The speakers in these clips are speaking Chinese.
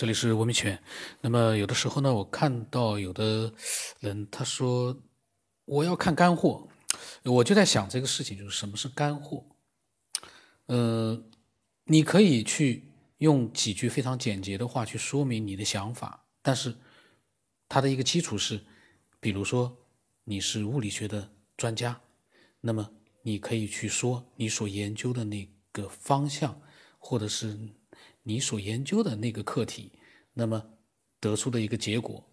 这里是文明犬。那么有的时候呢，我看到有的人他说我要看干货，我就在想这个事情，就是什么是干货？呃，你可以去用几句非常简洁的话去说明你的想法，但是它的一个基础是，比如说你是物理学的专家，那么你可以去说你所研究的那个方向，或者是。你所研究的那个课题，那么得出的一个结果，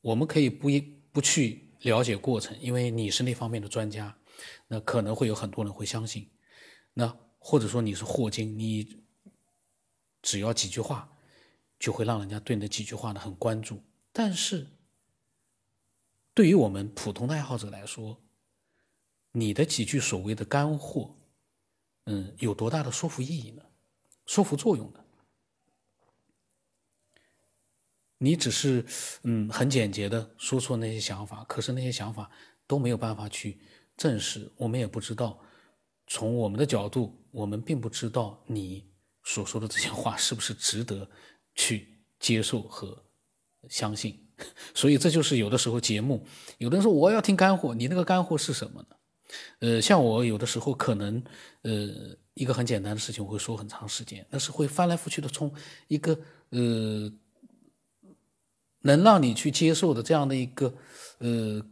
我们可以不一不去了解过程，因为你是那方面的专家，那可能会有很多人会相信。那或者说你是霍金，你只要几句话，就会让人家对那几句话呢很关注。但是，对于我们普通的爱好者来说，你的几句所谓的干货，嗯，有多大的说服意义呢？说服作用呢？你只是嗯很简洁的说出那些想法，可是那些想法都没有办法去证实，我们也不知道，从我们的角度，我们并不知道你所说的这些话是不是值得去接受和相信。所以这就是有的时候节目，有的人说我要听干货，你那个干货是什么呢？呃，像我有的时候可能呃一个很简单的事情，我会说很长时间，那是会翻来覆去的从一个呃。能让你去接受的这样的一个，呃，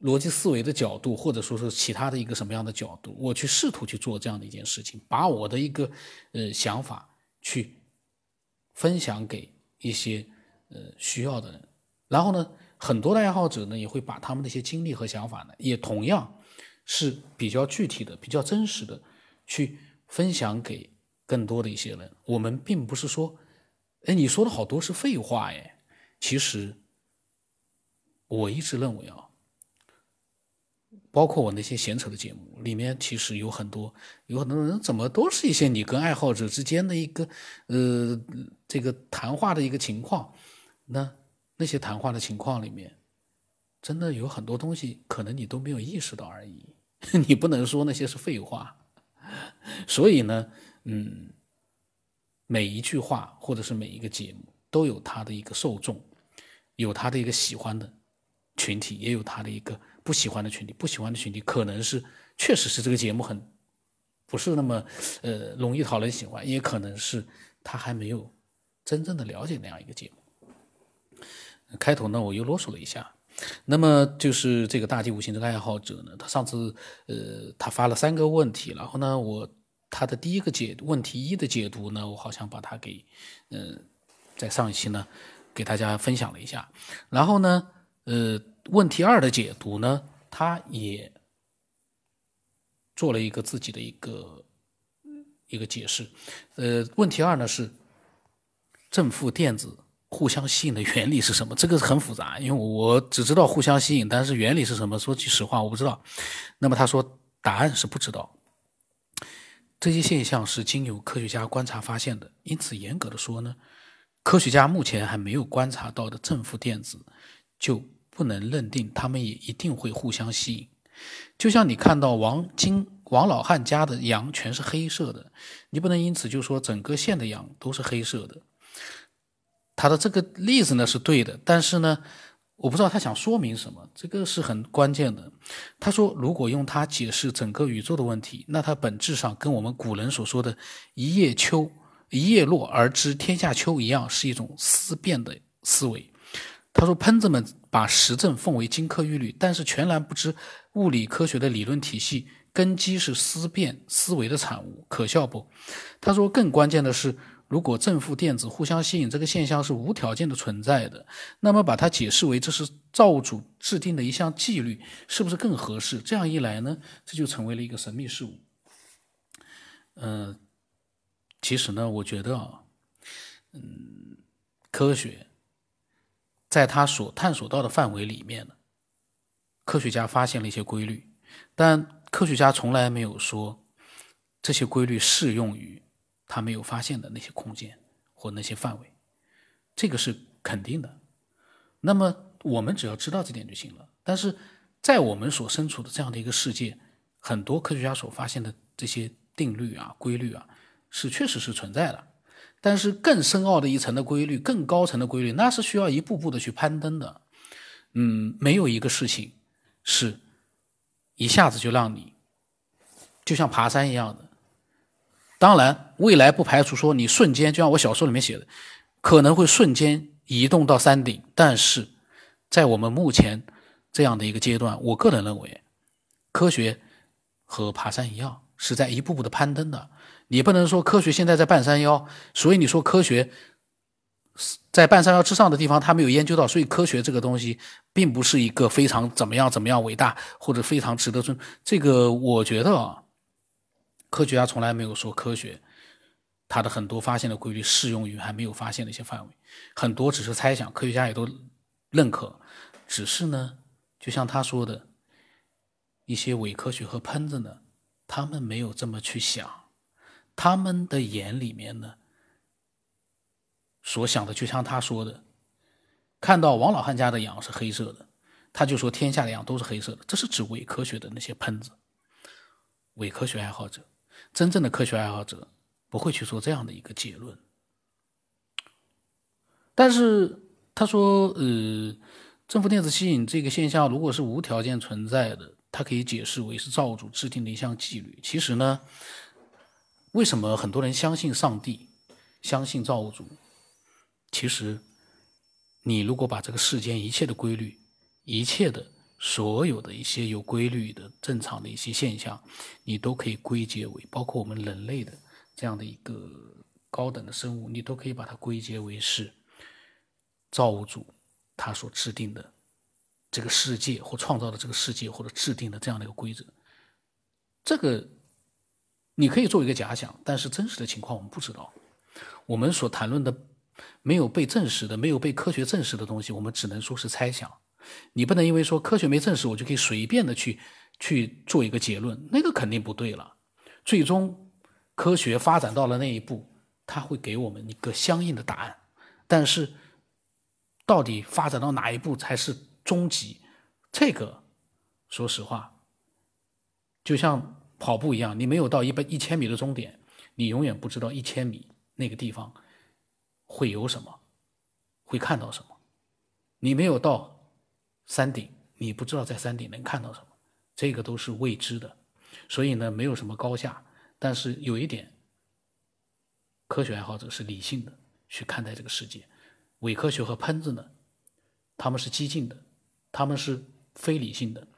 逻辑思维的角度，或者说是其他的一个什么样的角度，我去试图去做这样的一件事情，把我的一个呃想法去分享给一些呃需要的人，然后呢，很多的爱好者呢也会把他们的一些经历和想法呢，也同样是比较具体的、比较真实的去分享给更多的一些人。我们并不是说，哎，你说的好多是废话，哎。其实，我一直认为啊，包括我那些闲扯的节目里面，其实有很多有很多人怎么都是一些你跟爱好者之间的一个呃这个谈话的一个情况。那那些谈话的情况里面，真的有很多东西可能你都没有意识到而已。你不能说那些是废话。所以呢，嗯，每一句话或者是每一个节目都有它的一个受众。有他的一个喜欢的群体，也有他的一个不喜欢的群体。不喜欢的群体可能是确实是这个节目很不是那么呃容易讨人喜欢，也可能是他还没有真正的了解那样一个节目。开头呢，我又啰嗦了一下。那么就是这个大地无形这个爱好者呢，他上次呃他发了三个问题，然后呢我他的第一个解问题一的解读呢，我好像把它给嗯在上一期呢。给大家分享了一下，然后呢，呃，问题二的解读呢，他也做了一个自己的一个一个解释。呃，问题二呢是正负电子互相吸引的原理是什么？这个很复杂，因为我只知道互相吸引，但是原理是什么？说句实话，我不知道。那么他说答案是不知道。这些现象是经由科学家观察发现的，因此严格的说呢。科学家目前还没有观察到的正负电子，就不能认定他们也一定会互相吸引。就像你看到王金王老汉家的羊全是黑色的，你不能因此就说整个县的羊都是黑色的。他的这个例子呢是对的，但是呢，我不知道他想说明什么，这个是很关键的。他说，如果用它解释整个宇宙的问题，那它本质上跟我们古人所说的一叶秋。一叶落而知天下秋一样，是一种思辨的思维。他说：“喷子们把实证奉为金科玉律，但是全然不知物理科学的理论体系根基是思辨思维的产物，可笑不？”他说：“更关键的是，如果正负电子互相吸引这个现象是无条件的存在的，那么把它解释为这是造物主制定的一项纪律，是不是更合适？这样一来呢，这就成为了一个神秘事物。”嗯。其实呢，我觉得啊，嗯，科学在他所探索到的范围里面呢，科学家发现了一些规律，但科学家从来没有说这些规律适用于他没有发现的那些空间或那些范围，这个是肯定的。那么我们只要知道这点就行了。但是在我们所身处的这样的一个世界，很多科学家所发现的这些定律啊、规律啊。是，确实是存在的，但是更深奥的一层的规律，更高层的规律，那是需要一步步的去攀登的。嗯，没有一个事情是一下子就让你就像爬山一样的。当然，未来不排除说你瞬间，就像我小说里面写的，可能会瞬间移动到山顶。但是在我们目前这样的一个阶段，我个人认为，科学和爬山一样，是在一步步的攀登的。你不能说科学现在在半山腰，所以你说科学在半山腰之上的地方，他没有研究到，所以科学这个东西并不是一个非常怎么样怎么样伟大或者非常值得尊。这个我觉得啊，科学家从来没有说科学它的很多发现的规律适用于还没有发现的一些范围，很多只是猜想，科学家也都认可。只是呢，就像他说的，一些伪科学和喷子呢，他们没有这么去想。他们的眼里面呢，所想的就像他说的，看到王老汉家的羊是黑色的，他就说天下的羊都是黑色的。这是指伪科学的那些喷子、伪科学爱好者。真正的科学爱好者不会去做这样的一个结论。但是他说，呃，正负电子吸引这个现象如果是无条件存在的，它可以解释为是造物主制定的一项纪律。其实呢。为什么很多人相信上帝，相信造物主？其实，你如果把这个世间一切的规律，一切的所有的一些有规律的正常的一些现象，你都可以归结为，包括我们人类的这样的一个高等的生物，你都可以把它归结为是造物主他所制定的这个世界，或创造的这个世界，或者制定的这样的一个规则。这个。你可以做一个假想，但是真实的情况我们不知道。我们所谈论的没有被证实的、没有被科学证实的东西，我们只能说是猜想。你不能因为说科学没证实，我就可以随便的去去做一个结论，那个肯定不对了。最终，科学发展到了那一步，它会给我们一个相应的答案。但是，到底发展到哪一步才是终极？这个，说实话，就像。跑步一样，你没有到一百一千米的终点，你永远不知道一千米那个地方会有什么，会看到什么。你没有到山顶，你不知道在山顶能看到什么，这个都是未知的。所以呢，没有什么高下。但是有一点，科学爱好者是理性的去看待这个世界，伪科学和喷子呢，他们是激进的，他们是非理性的，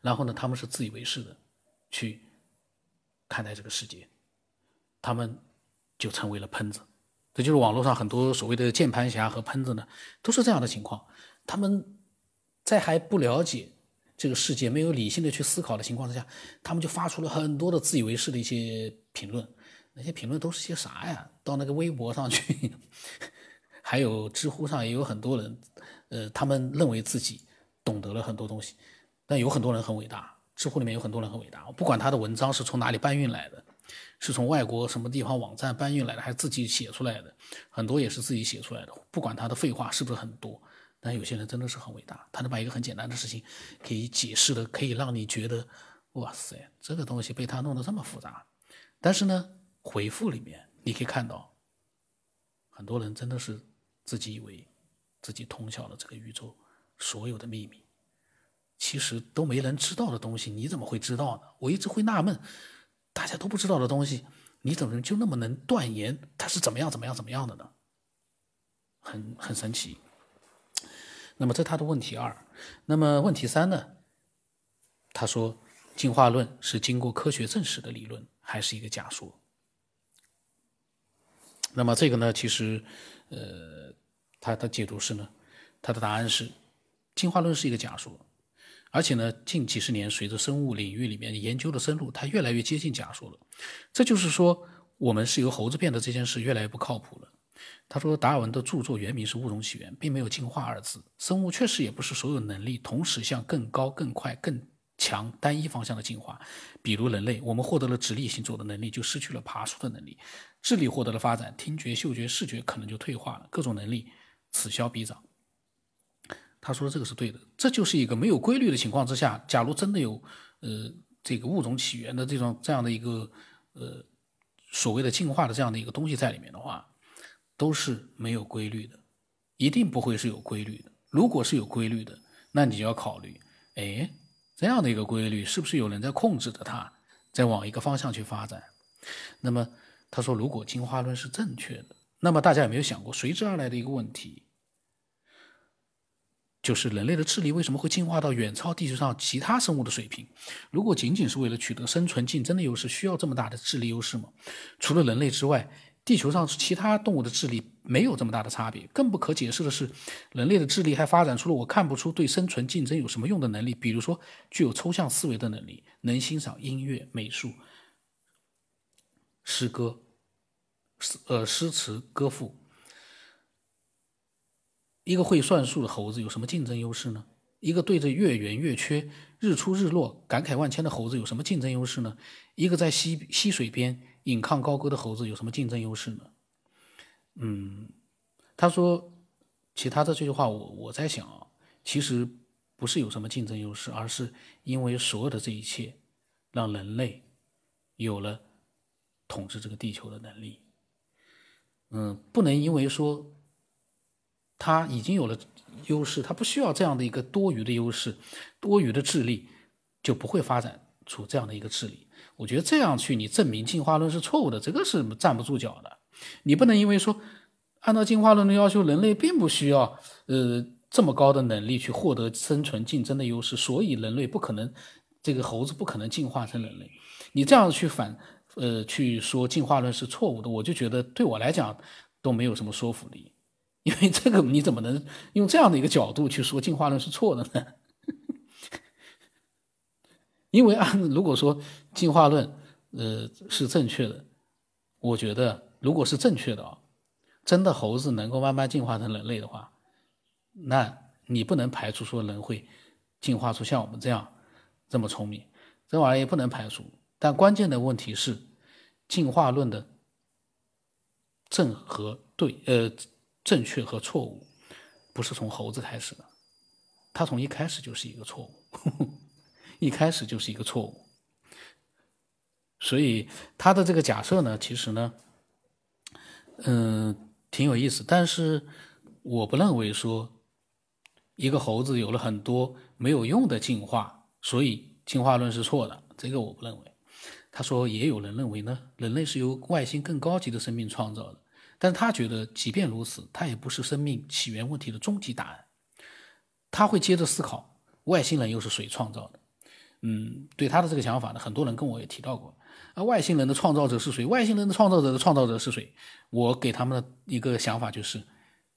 然后呢，他们是自以为是的。去看待这个世界，他们就成为了喷子。这就是网络上很多所谓的键盘侠和喷子呢，都是这样的情况。他们在还不了解这个世界、没有理性的去思考的情况之下，他们就发出了很多的自以为是的一些评论。那些评论都是些啥呀？到那个微博上去，还有知乎上也有很多人，呃，他们认为自己懂得了很多东西，但有很多人很伟大。知乎里面有很多人很伟大，不管他的文章是从哪里搬运来的，是从外国什么地方网站搬运来的，还是自己写出来的，很多也是自己写出来的。不管他的废话是不是很多，但有些人真的是很伟大，他能把一个很简单的事情可以解释的，可以让你觉得，哇塞，这个东西被他弄得这么复杂。但是呢，回复里面你可以看到，很多人真的是自己以为自己通晓了这个宇宙所有的秘密。其实都没人知道的东西，你怎么会知道呢？我一直会纳闷，大家都不知道的东西，你怎么就那么能断言它是怎么样、怎么样、怎么样的呢？很很神奇。那么这他的问题二，那么问题三呢？他说进化论是经过科学证实的理论，还是一个假说？那么这个呢，其实，呃，他的解读是呢，他的答案是进化论是一个假说。而且呢，近几十年随着生物领域里面研究的深入，它越来越接近假说了。这就是说，我们是由猴子变的这件事越来越不靠谱了。他说，达尔文的著作原名是《物种起源》，并没有“进化”二字。生物确实也不是所有能力同时向更高、更快、更强单一方向的进化。比如人类，我们获得了直立行走的能力，就失去了爬树的能力；智力获得了发展，听觉、嗅觉、视觉可能就退化了。各种能力此消彼长。他说的这个是对的，这就是一个没有规律的情况之下，假如真的有，呃，这个物种起源的这种这样的一个，呃，所谓的进化的这样的一个东西在里面的话，都是没有规律的，一定不会是有规律的。如果是有规律的，那你就要考虑，哎，这样的一个规律是不是有人在控制着它，在往一个方向去发展？那么他说，如果进化论是正确的，那么大家有没有想过随之而来的一个问题？就是人类的智力为什么会进化到远超地球上其他生物的水平？如果仅仅是为了取得生存竞争的优势，需要这么大的智力优势吗？除了人类之外，地球上其他动物的智力没有这么大的差别。更不可解释的是，人类的智力还发展出了我看不出对生存竞争有什么用的能力，比如说具有抽象思维的能力，能欣赏音乐、美术、诗歌、诗呃诗词歌赋。一个会算数的猴子有什么竞争优势呢？一个对着月圆月缺、日出日落感慨万千的猴子有什么竞争优势呢？一个在溪溪水边引吭高歌的猴子有什么竞争优势呢？嗯，他说，其他的这句话，我我在想啊，其实不是有什么竞争优势，而是因为所有的这一切，让人类有了统治这个地球的能力。嗯，不能因为说。他已经有了优势，他不需要这样的一个多余的优势，多余的智力就不会发展出这样的一个智力。我觉得这样去你证明进化论是错误的，这个是站不住脚的。你不能因为说按照进化论的要求，人类并不需要呃这么高的能力去获得生存竞争的优势，所以人类不可能这个猴子不可能进化成人类。你这样去反呃去说进化论是错误的，我就觉得对我来讲都没有什么说服力。因为这个，你怎么能用这样的一个角度去说进化论是错的呢？因为按如果说进化论呃是正确的，我觉得如果是正确的啊，真的猴子能够慢慢进化成人类的话，那你不能排除说人会进化出像我们这样这么聪明，这玩意儿也不能排除。但关键的问题是，进化论的正和对呃。正确和错误不是从猴子开始的，它从一开始就是一个错误，一开始就是一个错误。所以他的这个假设呢，其实呢，嗯，挺有意思。但是我不认为说一个猴子有了很多没有用的进化，所以进化论是错的。这个我不认为。他说也有人认为呢，人类是由外星更高级的生命创造的。但是他觉得，即便如此，他也不是生命起源问题的终极答案。他会接着思考，外星人又是谁创造的？嗯，对他的这个想法呢，很多人跟我也提到过。啊，外星人的创造者是谁？外星人的创造者的创造者是谁？我给他们的一个想法就是，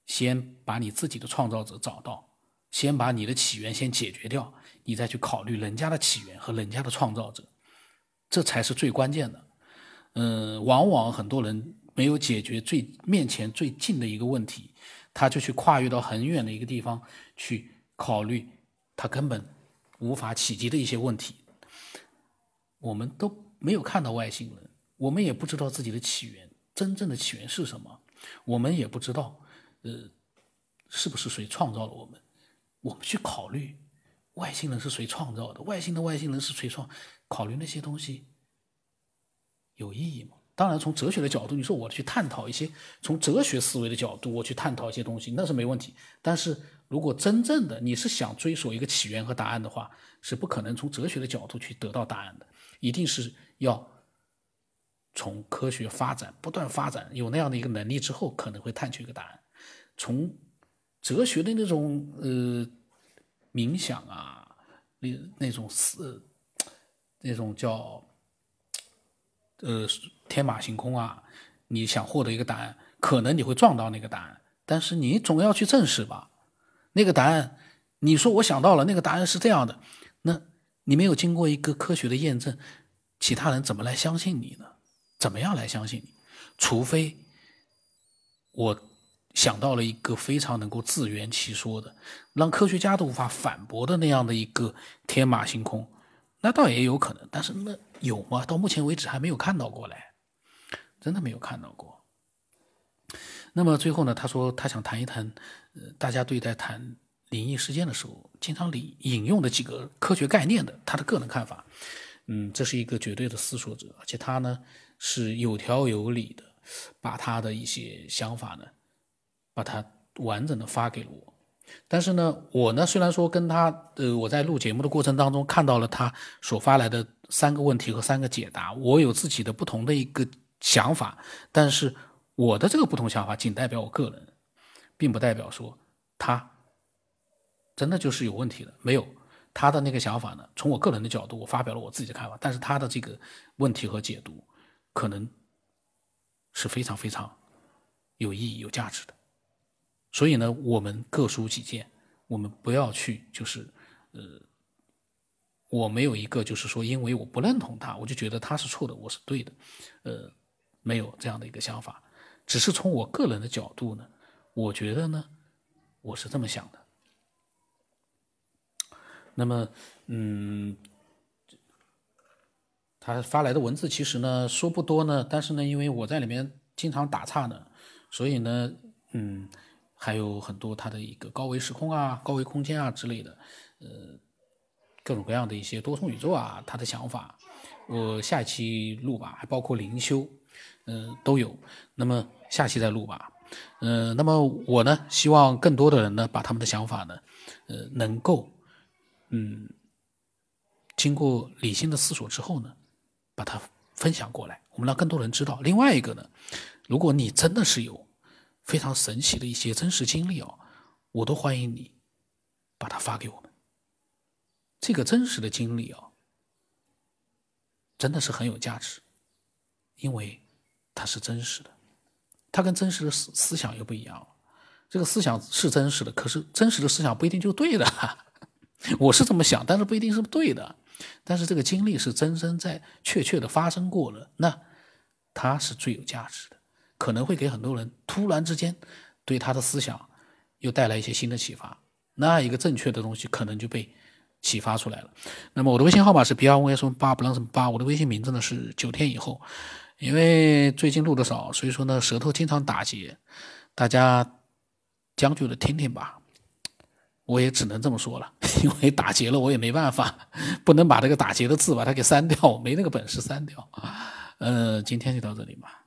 先把你自己的创造者找到，先把你的起源先解决掉，你再去考虑人家的起源和人家的创造者，这才是最关键的。嗯，往往很多人。没有解决最面前最近的一个问题，他就去跨越到很远的一个地方去考虑他根本无法企及的一些问题。我们都没有看到外星人，我们也不知道自己的起源，真正的起源是什么，我们也不知道，呃，是不是谁创造了我们？我们去考虑外星人是谁创造的，外星的外星人是谁创？考虑那些东西有意义吗？当然，从哲学的角度，你说我去探讨一些从哲学思维的角度，我去探讨一些东西，那是没问题。但是如果真正的你是想追索一个起源和答案的话，是不可能从哲学的角度去得到答案的，一定是要从科学发展不断发展，有那样的一个能力之后，可能会探求一个答案。从哲学的那种呃冥想啊，那那种思，那种叫。呃，天马行空啊！你想获得一个答案，可能你会撞到那个答案，但是你总要去证实吧。那个答案，你说我想到了，那个答案是这样的，那你没有经过一个科学的验证，其他人怎么来相信你呢？怎么样来相信你？除非我想到了一个非常能够自圆其说的，让科学家都无法反驳的那样的一个天马行空。那倒也有可能，但是那有吗？到目前为止还没有看到过嘞，真的没有看到过。那么最后呢，他说他想谈一谈，呃，大家对待谈灵异事件的时候，经常引引用的几个科学概念的他的个人看法。嗯，这是一个绝对的思索者，而且他呢，是有条有理的，把他的一些想法呢，把它完整的发给了我。但是呢，我呢虽然说跟他，呃，我在录节目的过程当中看到了他所发来的三个问题和三个解答，我有自己的不同的一个想法，但是我的这个不同想法仅代表我个人，并不代表说他真的就是有问题的，没有。他的那个想法呢？从我个人的角度，我发表了我自己的看法。但是他的这个问题和解读，可能是非常非常有意义、有价值的。所以呢，我们各抒己见，我们不要去就是呃，我没有一个就是说，因为我不认同他，我就觉得他是错的，我是对的，呃，没有这样的一个想法。只是从我个人的角度呢，我觉得呢，我是这么想的。那么，嗯，他发来的文字其实呢说不多呢，但是呢，因为我在里面经常打岔呢，所以呢，嗯，还有很多他的一个高维时空啊、高维空间啊之类的，呃，各种各样的一些多重宇宙啊，他的想法，我下一期录吧，还包括灵修，嗯，都有。那么下期再录吧，嗯，那么我呢，希望更多的人呢，把他们的想法呢，呃，能够。嗯，经过理性的思索之后呢，把它分享过来，我们让更多人知道。另外一个呢，如果你真的是有非常神奇的一些真实经历哦，我都欢迎你把它发给我们。这个真实的经历哦，真的是很有价值，因为它是真实的，它跟真实的思思想又不一样了。这个思想是真实的，可是真实的思想不一定就对的。我是这么想，但是不一定是对的。但是这个经历是真真在确确的发生过了，那它是最有价值的，可能会给很多人突然之间对他的思想又带来一些新的启发。那一个正确的东西可能就被启发出来了。那么我的微信号码是 B R V S 八不让什么八，我的微信名字呢是九天以后。因为最近录的少，所以说呢舌头经常打结，大家将就着听听吧。我也只能这么说了，因为打结了，我也没办法，不能把这个打结的字把它给删掉，我没那个本事删掉。呃，今天就到这里吧。